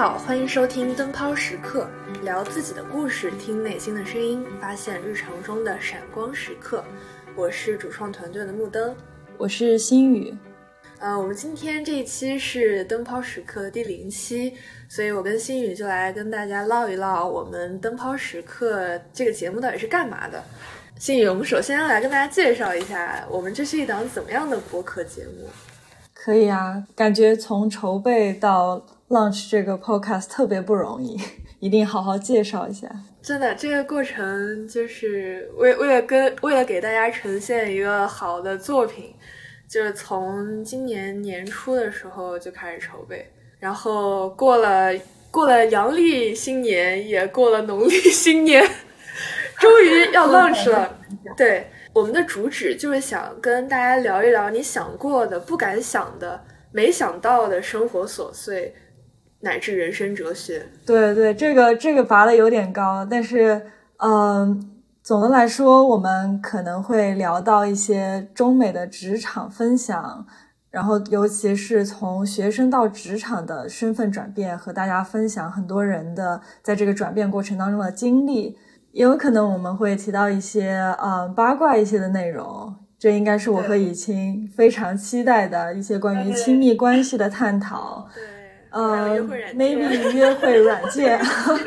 好，欢迎收听灯泡时刻，聊自己的故事，听内心的声音，发现日常中的闪光时刻。我是主创团队的木灯，我是心雨。呃，我们今天这一期是灯泡时刻的第零期，所以我跟心雨就来跟大家唠一唠我们灯泡时刻这个节目到底是干嘛的。心雨，我们首先来跟大家介绍一下，我们这是一档怎么样的播客节目？可以啊，感觉从筹备到 launch 这个 podcast 特别不容易，一定好好介绍一下。真的，这个过程就是为为了跟为了给大家呈现一个好的作品，就是从今年年初的时候就开始筹备，然后过了过了阳历新年，也过了农历新年，终于要 launch 了。对。我们的主旨就是想跟大家聊一聊你想过的、不敢想的、没想到的生活琐碎，乃至人生哲学。对对，这个这个拔的有点高，但是嗯，总的来说，我们可能会聊到一些中美的职场分享，然后尤其是从学生到职场的身份转变，和大家分享很多人的在这个转变过程当中的经历。也有可能我们会提到一些嗯八卦一些的内容，这应该是我和以清非常期待的一些关于亲密关系的探讨。对，呃，maybe 约会软件，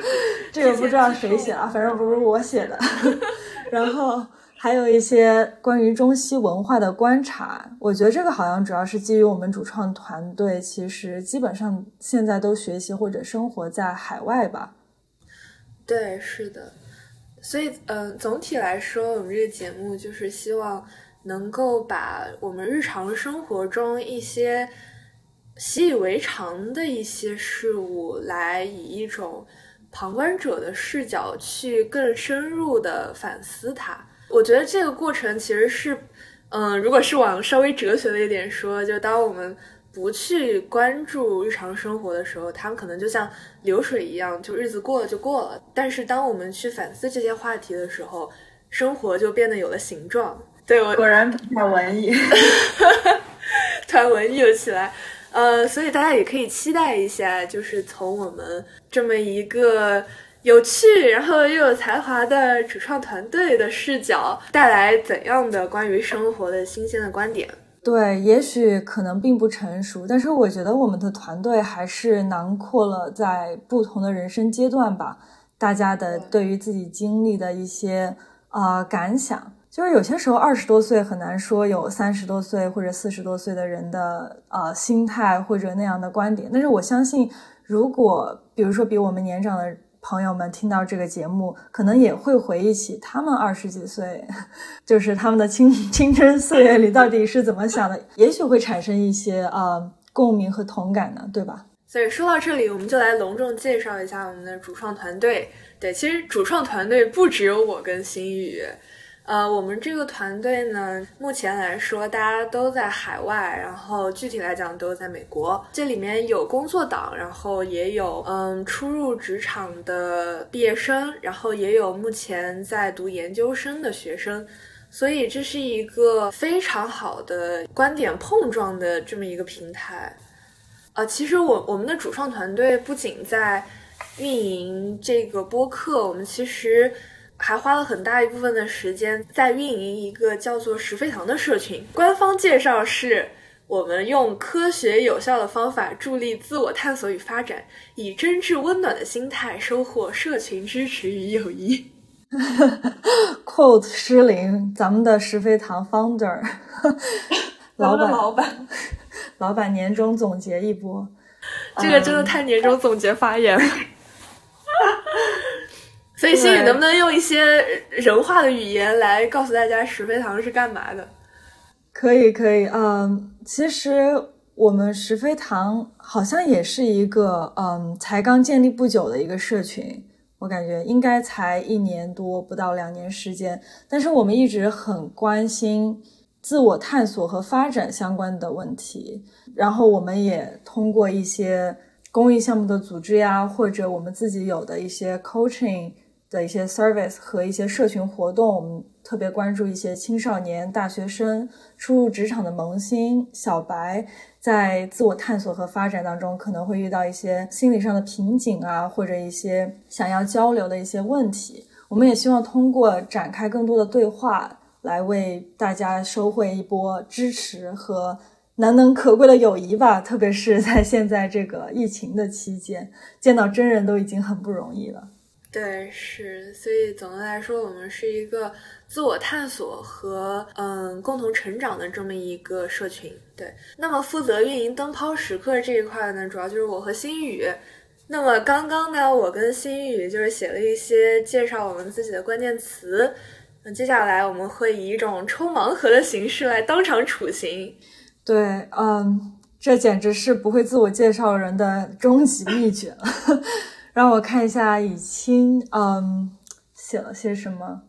这个不知道谁写啊，反正不是我写的。然后还有一些关于中西文化的观察，我觉得这个好像主要是基于我们主创团队，其实基本上现在都学习或者生活在海外吧。对，是的。所以，嗯，总体来说，我们这个节目就是希望能够把我们日常生活中一些习以为常的一些事物，来以一种旁观者的视角去更深入的反思它。我觉得这个过程其实是，嗯，如果是往稍微哲学的一点说，就当我们。不去关注日常生活的时候，他们可能就像流水一样，就日子过了就过了。但是当我们去反思这些话题的时候，生活就变得有了形状。对我果然太文艺，突然文艺了起来。呃，所以大家也可以期待一下，就是从我们这么一个有趣然后又有才华的主创团队的视角，带来怎样的关于生活的新鲜的观点。对，也许可能并不成熟，但是我觉得我们的团队还是囊括了在不同的人生阶段吧，大家的对于自己经历的一些啊感想，就是有些时候二十多岁很难说有三十多岁或者四十多岁的人的呃心态或者那样的观点，但是我相信，如果比如说比我们年长的。朋友们听到这个节目，可能也会回忆起他们二十几岁，就是他们的青 青春岁月里到底是怎么想的，也许会产生一些呃共鸣和同感呢，对吧？所以说到这里，我们就来隆重介绍一下我们的主创团队。对，其实主创团队不只有我跟心宇。呃，我们这个团队呢，目前来说大家都在海外，然后具体来讲都在美国。这里面有工作党，然后也有嗯初入职场的毕业生，然后也有目前在读研究生的学生，所以这是一个非常好的观点碰撞的这么一个平台。啊，其实我我们的主创团队不仅在运营这个播客，我们其实。还花了很大一部分的时间在运营一个叫做“石飞堂”的社群。官方介绍是我们用科学有效的方法助力自我探索与发展，以真挚温暖的心态收获社群支持与友谊。quote 失灵，咱们的石飞堂 founder，老板，老板，老板年终总结一波。这个真的太年终总结发言了。所以，心宇能不能用一些人话的语言来告诉大家石飞堂是干嘛的？可以，可以。嗯，其实我们石飞堂好像也是一个嗯，才刚建立不久的一个社群，我感觉应该才一年多，不到两年时间。但是我们一直很关心自我探索和发展相关的问题，然后我们也通过一些公益项目的组织呀，或者我们自己有的一些 coaching。的一些 service 和一些社群活动，我们特别关注一些青少年、大学生、初入职场的萌新、小白，在自我探索和发展当中，可能会遇到一些心理上的瓶颈啊，或者一些想要交流的一些问题。我们也希望通过展开更多的对话，来为大家收获一波支持和。难能可贵的友谊吧，特别是在现在这个疫情的期间，见到真人都已经很不容易了。对，是，所以总的来说，我们是一个自我探索和嗯共同成长的这么一个社群。对，那么负责运营灯泡时刻这一块呢，主要就是我和心宇。那么刚刚呢，我跟心宇就是写了一些介绍我们自己的关键词。那接下来我们会以一种抽盲盒的形式来当场处刑。对，嗯，这简直是不会自我介绍人的终极秘诀。让我看一下以清，嗯，写了些什么？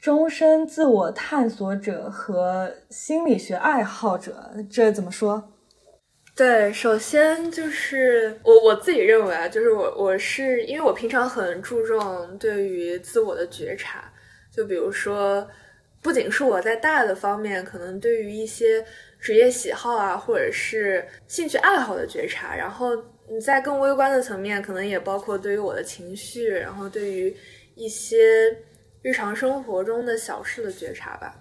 终身自我探索者和心理学爱好者，这怎么说？对，首先就是我我自己认为啊，就是我我是因为我平常很注重对于自我的觉察，就比如说，不仅是我在大的方面，可能对于一些。职业喜好啊，或者是兴趣爱好的觉察，然后你在更微观的层面，可能也包括对于我的情绪，然后对于一些日常生活中的小事的觉察吧。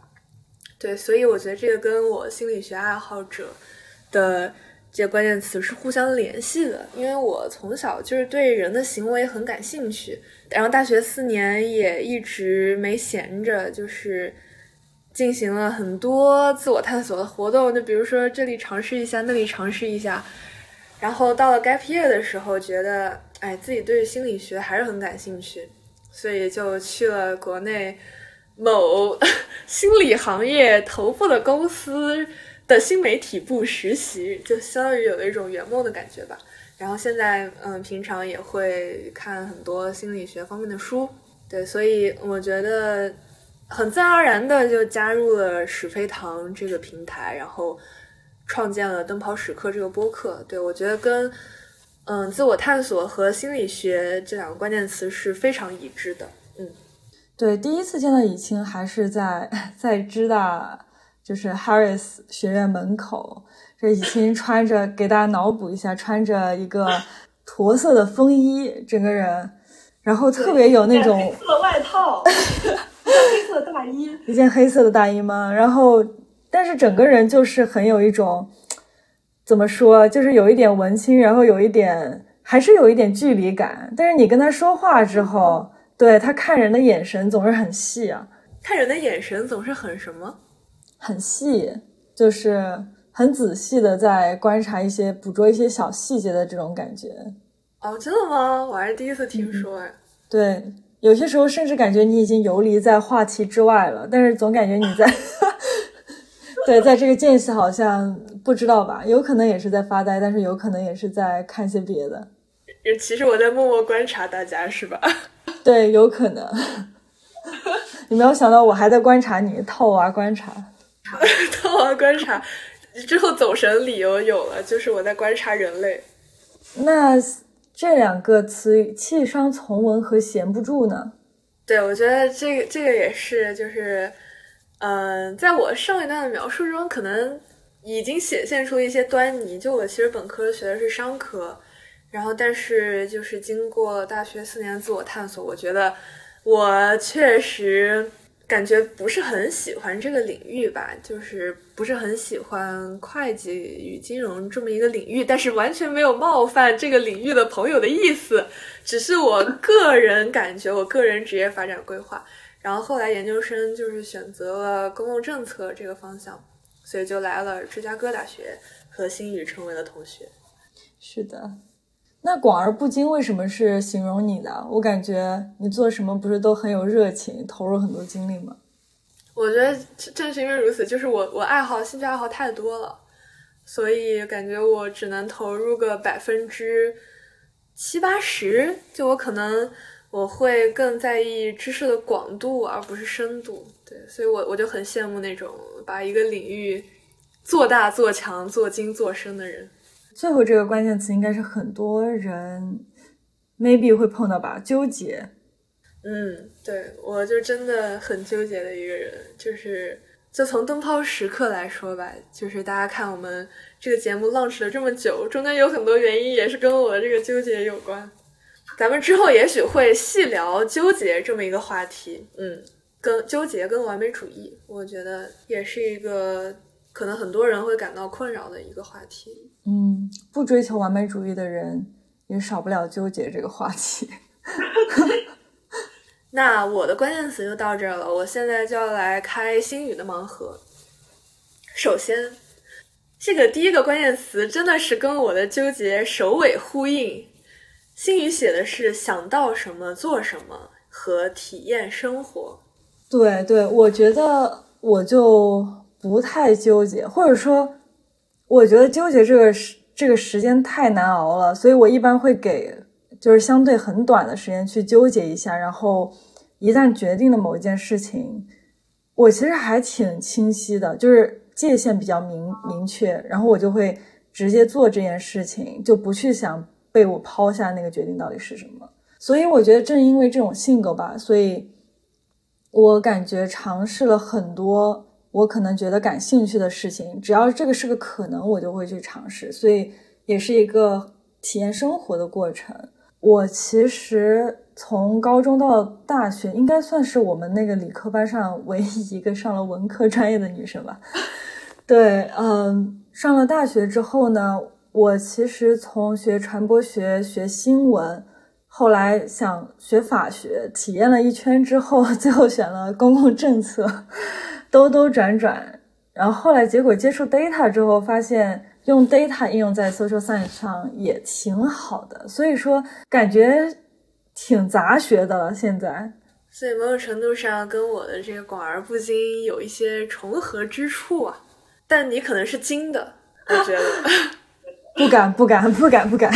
对，所以我觉得这个跟我心理学爱好者的这些关键词是互相联系的，因为我从小就是对人的行为很感兴趣，然后大学四年也一直没闲着，就是。进行了很多自我探索的活动，就比如说这里尝试一下，那里尝试一下，然后到了 gap year 的时候，觉得哎自己对心理学还是很感兴趣，所以就去了国内某 心理行业头部的公司的新媒体部实习，就相当于有了一种圆梦的感觉吧。然后现在嗯，平常也会看很多心理学方面的书，对，所以我觉得。很自然而然的就加入了史飞堂这个平台，然后创建了灯泡时刻这个播客。对我觉得跟嗯自我探索和心理学这两个关键词是非常一致的。嗯，对，第一次见到以清还是在 在知大，就是 Harris 学院门口，这以清穿着给大家脑补一下，穿着一个驼色的风衣，整个人，然后特别有那种黑色外套。黑色大衣，一件黑色的大衣吗？然后，但是整个人就是很有一种，怎么说，就是有一点文青，然后有一点，还是有一点距离感。但是你跟他说话之后，对他看人的眼神总是很细啊，看人的眼神总是很什么？很细，就是很仔细的在观察一些、捕捉一些小细节的这种感觉。哦，真的吗？我还是第一次听说哎。对。有些时候甚至感觉你已经游离在话题之外了，但是总感觉你在，对，在这个间隙好像不知道吧？有可能也是在发呆，但是有可能也是在看些别的。其实我在默默观察大家，是吧？对，有可能。你没有想到我还在观察你，套娃观察，套娃观察之后走神理由有了，就是我在观察人类。那。这两个词语“气伤从文”和“闲不住”呢？对，我觉得这个这个也是，就是，嗯，在我上一段的描述中，可能已经显现出一些端倪。就我其实本科学的是商科，然后但是就是经过大学四年自我探索，我觉得我确实。感觉不是很喜欢这个领域吧，就是不是很喜欢会计与金融这么一个领域，但是完全没有冒犯这个领域的朋友的意思，只是我个人感觉，我个人职业发展规划。然后后来研究生就是选择了公共政策这个方向，所以就来了芝加哥大学，和新宇成为了同学。是的。那广而不精为什么是形容你的？我感觉你做什么不是都很有热情，投入很多精力吗？我觉得正是因为如此，就是我我爱好兴趣爱好太多了，所以感觉我只能投入个百分之七八十。就我可能我会更在意知识的广度而不是深度。对，所以我我就很羡慕那种把一个领域做大做强做精做深的人。最后这个关键词应该是很多人 maybe 会碰到吧？纠结。嗯，对我就真的很纠结的一个人，就是就从灯泡时刻来说吧，就是大家看我们这个节目 launch 了这么久，中间有很多原因也是跟我的这个纠结有关。咱们之后也许会细聊纠结这么一个话题，嗯，跟纠结跟完美主义，我觉得也是一个可能很多人会感到困扰的一个话题。嗯，不追求完美主义的人也少不了纠结这个话题。那我的关键词就到这儿了，我现在就要来开星宇的盲盒。首先，这个第一个关键词真的是跟我的纠结首尾呼应。星宇写的是想到什么做什么和体验生活。对对，我觉得我就不太纠结，或者说，我觉得纠结这个时这个时间太难熬了，所以我一般会给。就是相对很短的时间去纠结一下，然后一旦决定了某一件事情，我其实还挺清晰的，就是界限比较明明确，然后我就会直接做这件事情，就不去想被我抛下那个决定到底是什么。所以我觉得正因为这种性格吧，所以我感觉尝试了很多我可能觉得感兴趣的事情，只要这个是个可能，我就会去尝试。所以也是一个体验生活的过程。我其实从高中到大学，应该算是我们那个理科班上唯一一个上了文科专业的女生吧。对，嗯，上了大学之后呢，我其实从学传播学、学新闻，后来想学法学，体验了一圈之后，最后选了公共政策，兜兜转转，然后后来结果接触 data 之后，发现。用 data 应用在 social science 上也挺好的，所以说感觉挺杂学的了。现在，所以某种程度上跟我的这个广而不精有一些重合之处啊。但你可能是精的，我觉得。不敢，不敢，不敢，不敢。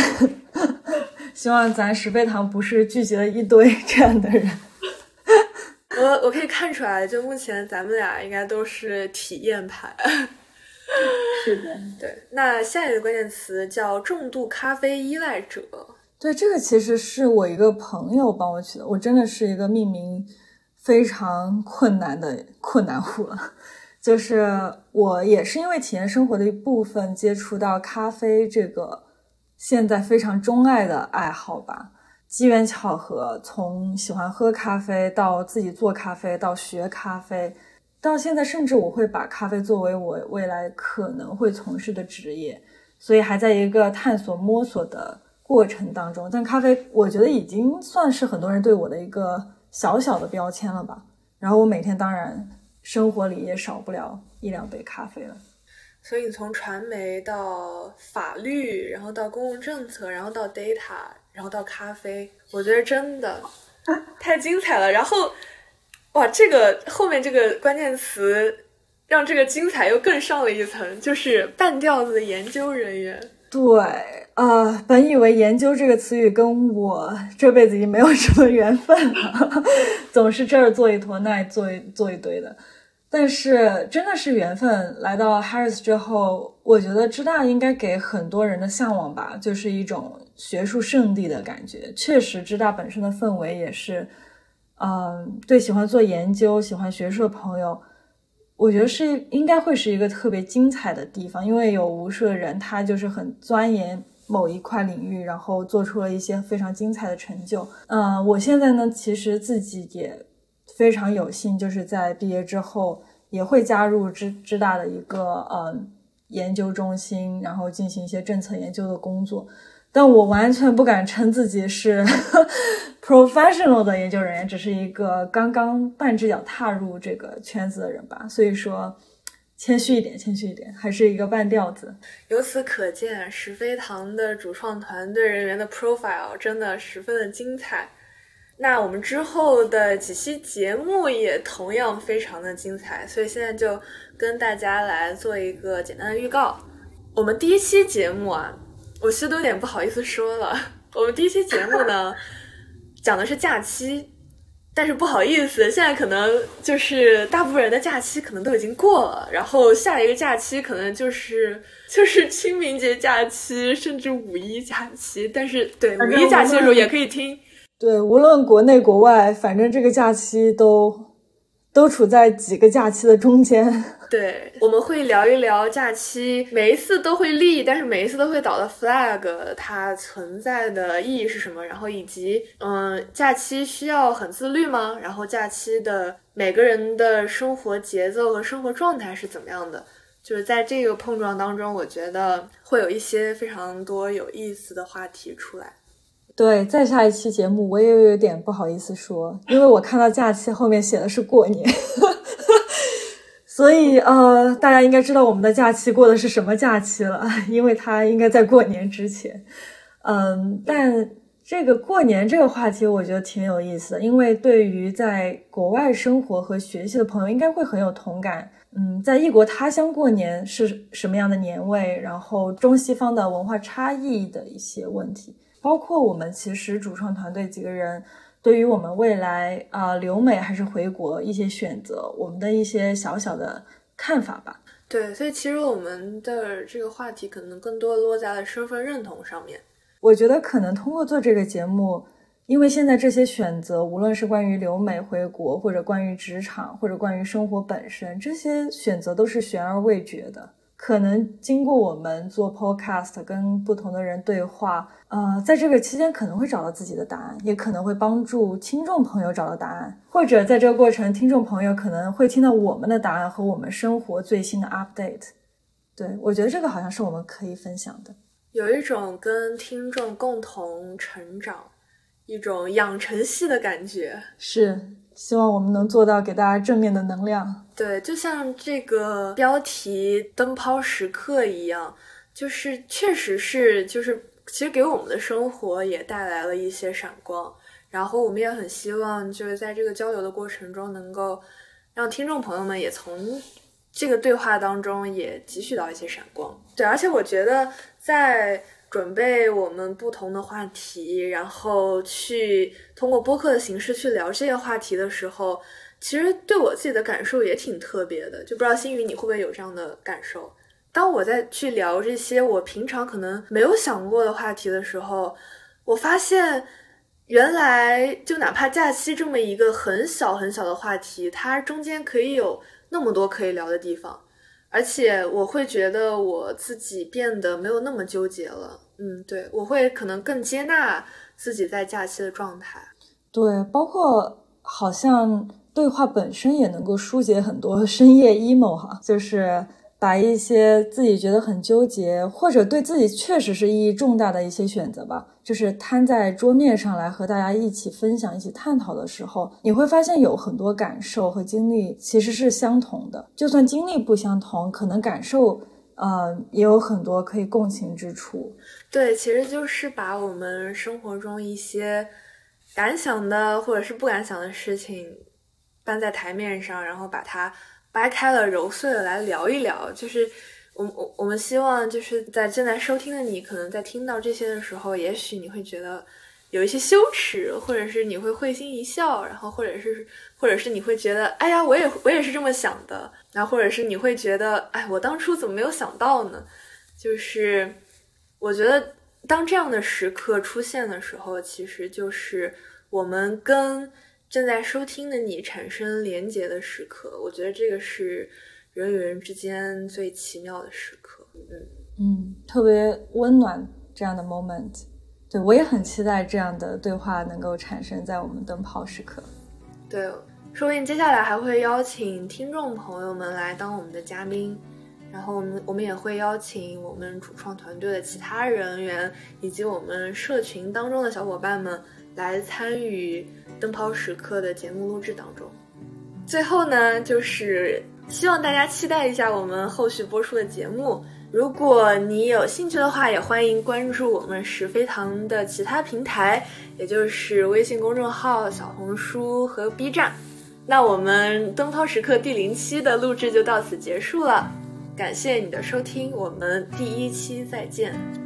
希望咱十倍堂不是聚集了一堆这样的人。我我可以看出来，就目前咱们俩应该都是体验派。是的，对。那下一个关键词叫重度咖啡依赖者。对，这个其实是我一个朋友帮我取的，我真的是一个命名非常困难的困难户了。就是我也是因为体验生活的一部分，接触到咖啡这个现在非常钟爱的爱好吧。机缘巧合，从喜欢喝咖啡到自己做咖啡，到学咖啡。到现在，甚至我会把咖啡作为我未来可能会从事的职业，所以还在一个探索摸索的过程当中。但咖啡，我觉得已经算是很多人对我的一个小小的标签了吧。然后我每天当然生活里也少不了一两杯咖啡了。所以从传媒到法律，然后到公共政策，然后到 data，然后到咖啡，我觉得真的 太精彩了。然后。哇，这个后面这个关键词让这个精彩又更上了一层，就是半吊子的研究人员。对，啊，本以为研究这个词语跟我这辈子已经没有什么缘分了，总是这儿做一坨，那做一做一堆的。但是真的是缘分，来到 Harris 之后，我觉得知大应该给很多人的向往吧，就是一种学术圣地的感觉。确实，知大本身的氛围也是。嗯，对，喜欢做研究、喜欢学术的朋友，我觉得是应该会是一个特别精彩的地方，因为有无数的人，他就是很钻研某一块领域，然后做出了一些非常精彩的成就。嗯，我现在呢，其实自己也非常有幸，就是在毕业之后也会加入知知大的一个嗯研究中心，然后进行一些政策研究的工作。但我完全不敢称自己是 professional 的研究人员，只是一个刚刚半只脚踏入这个圈子的人吧。所以说，谦虚一点，谦虚一点，还是一个半吊子。由此可见，石飞堂的主创团队人员的 profile 真的十分的精彩。那我们之后的几期节目也同样非常的精彩，所以现在就跟大家来做一个简单的预告。我们第一期节目啊。我其实都有点不好意思说了。我们第一期节目呢，讲的是假期，但是不好意思，现在可能就是大部分人的假期可能都已经过了，然后下一个假期可能就是就是清明节假期，甚至五一假期。但是对五一假期的时候也可以听。对，无论国内国外，反正这个假期都都处在几个假期的中间。对，我们会聊一聊假期，每一次都会立，但是每一次都会倒的 flag，它存在的意义是什么？然后以及，嗯，假期需要很自律吗？然后假期的每个人的生活节奏和生活状态是怎么样的？就是在这个碰撞当中，我觉得会有一些非常多有意思的话题出来。对，再下一期节目我也有点不好意思说，因为我看到假期后面写的是过年。所以，呃，大家应该知道我们的假期过的是什么假期了，因为它应该在过年之前。嗯，但这个过年这个话题，我觉得挺有意思的，因为对于在国外生活和学习的朋友，应该会很有同感。嗯，在异国他乡过年是什么样的年味？然后中西方的文化差异的一些问题，包括我们其实主创团队几个人。对于我们未来啊留美还是回国一些选择，我们的一些小小的看法吧。对，所以其实我们的这个话题可能更多落在了身份认同上面。我觉得可能通过做这个节目，因为现在这些选择，无论是关于留美回国，或者关于职场，或者关于生活本身，这些选择都是悬而未决的。可能经过我们做 podcast，跟不同的人对话，呃，在这个期间可能会找到自己的答案，也可能会帮助听众朋友找到答案，或者在这个过程，听众朋友可能会听到我们的答案和我们生活最新的 update。对我觉得这个好像是我们可以分享的，有一种跟听众共同成长，一种养成系的感觉，是。希望我们能做到给大家正面的能量。对，就像这个标题“灯泡时刻”一样，就是确实是，就是其实给我们的生活也带来了一些闪光。然后我们也很希望，就是在这个交流的过程中，能够让听众朋友们也从这个对话当中也汲取到一些闪光。对，而且我觉得在。准备我们不同的话题，然后去通过播客的形式去聊这些话题的时候，其实对我自己的感受也挺特别的。就不知道心宇你会不会有这样的感受？当我在去聊这些我平常可能没有想过的话题的时候，我发现原来就哪怕假期这么一个很小很小的话题，它中间可以有那么多可以聊的地方，而且我会觉得我自己变得没有那么纠结了。嗯，对，我会可能更接纳自己在假期的状态。对，包括好像对话本身也能够疏解很多 深夜 emo 哈，就是把一些自己觉得很纠结，或者对自己确实是意义重大的一些选择吧，就是摊在桌面上来和大家一起分享、一起探讨的时候，你会发现有很多感受和经历其实是相同的，就算经历不相同，可能感受。呃，也有很多可以共情之处。对，其实就是把我们生活中一些敢想的或者是不敢想的事情搬在台面上，然后把它掰开了揉碎了来聊一聊。就是我我我们希望就是在正在收听的你，可能在听到这些的时候，也许你会觉得。有一些羞耻，或者是你会会心一笑，然后或者是，或者是你会觉得，哎呀，我也我也是这么想的，然后或者是你会觉得，哎，我当初怎么没有想到呢？就是我觉得，当这样的时刻出现的时候，其实就是我们跟正在收听的你产生连结的时刻。我觉得这个是人与人之间最奇妙的时刻。嗯嗯，特别温暖这样的 moment。对，我也很期待这样的对话能够产生在我们灯泡时刻。对，说不定接下来还会邀请听众朋友们来当我们的嘉宾，然后我们我们也会邀请我们主创团队的其他人员以及我们社群当中的小伙伴们来参与灯泡时刻的节目录制当中。最后呢，就是希望大家期待一下我们后续播出的节目。如果你有兴趣的话，也欢迎关注我们石飞堂的其他平台，也就是微信公众号、小红书和 B 站。那我们灯泡时刻第零期的录制就到此结束了，感谢你的收听，我们第一期再见。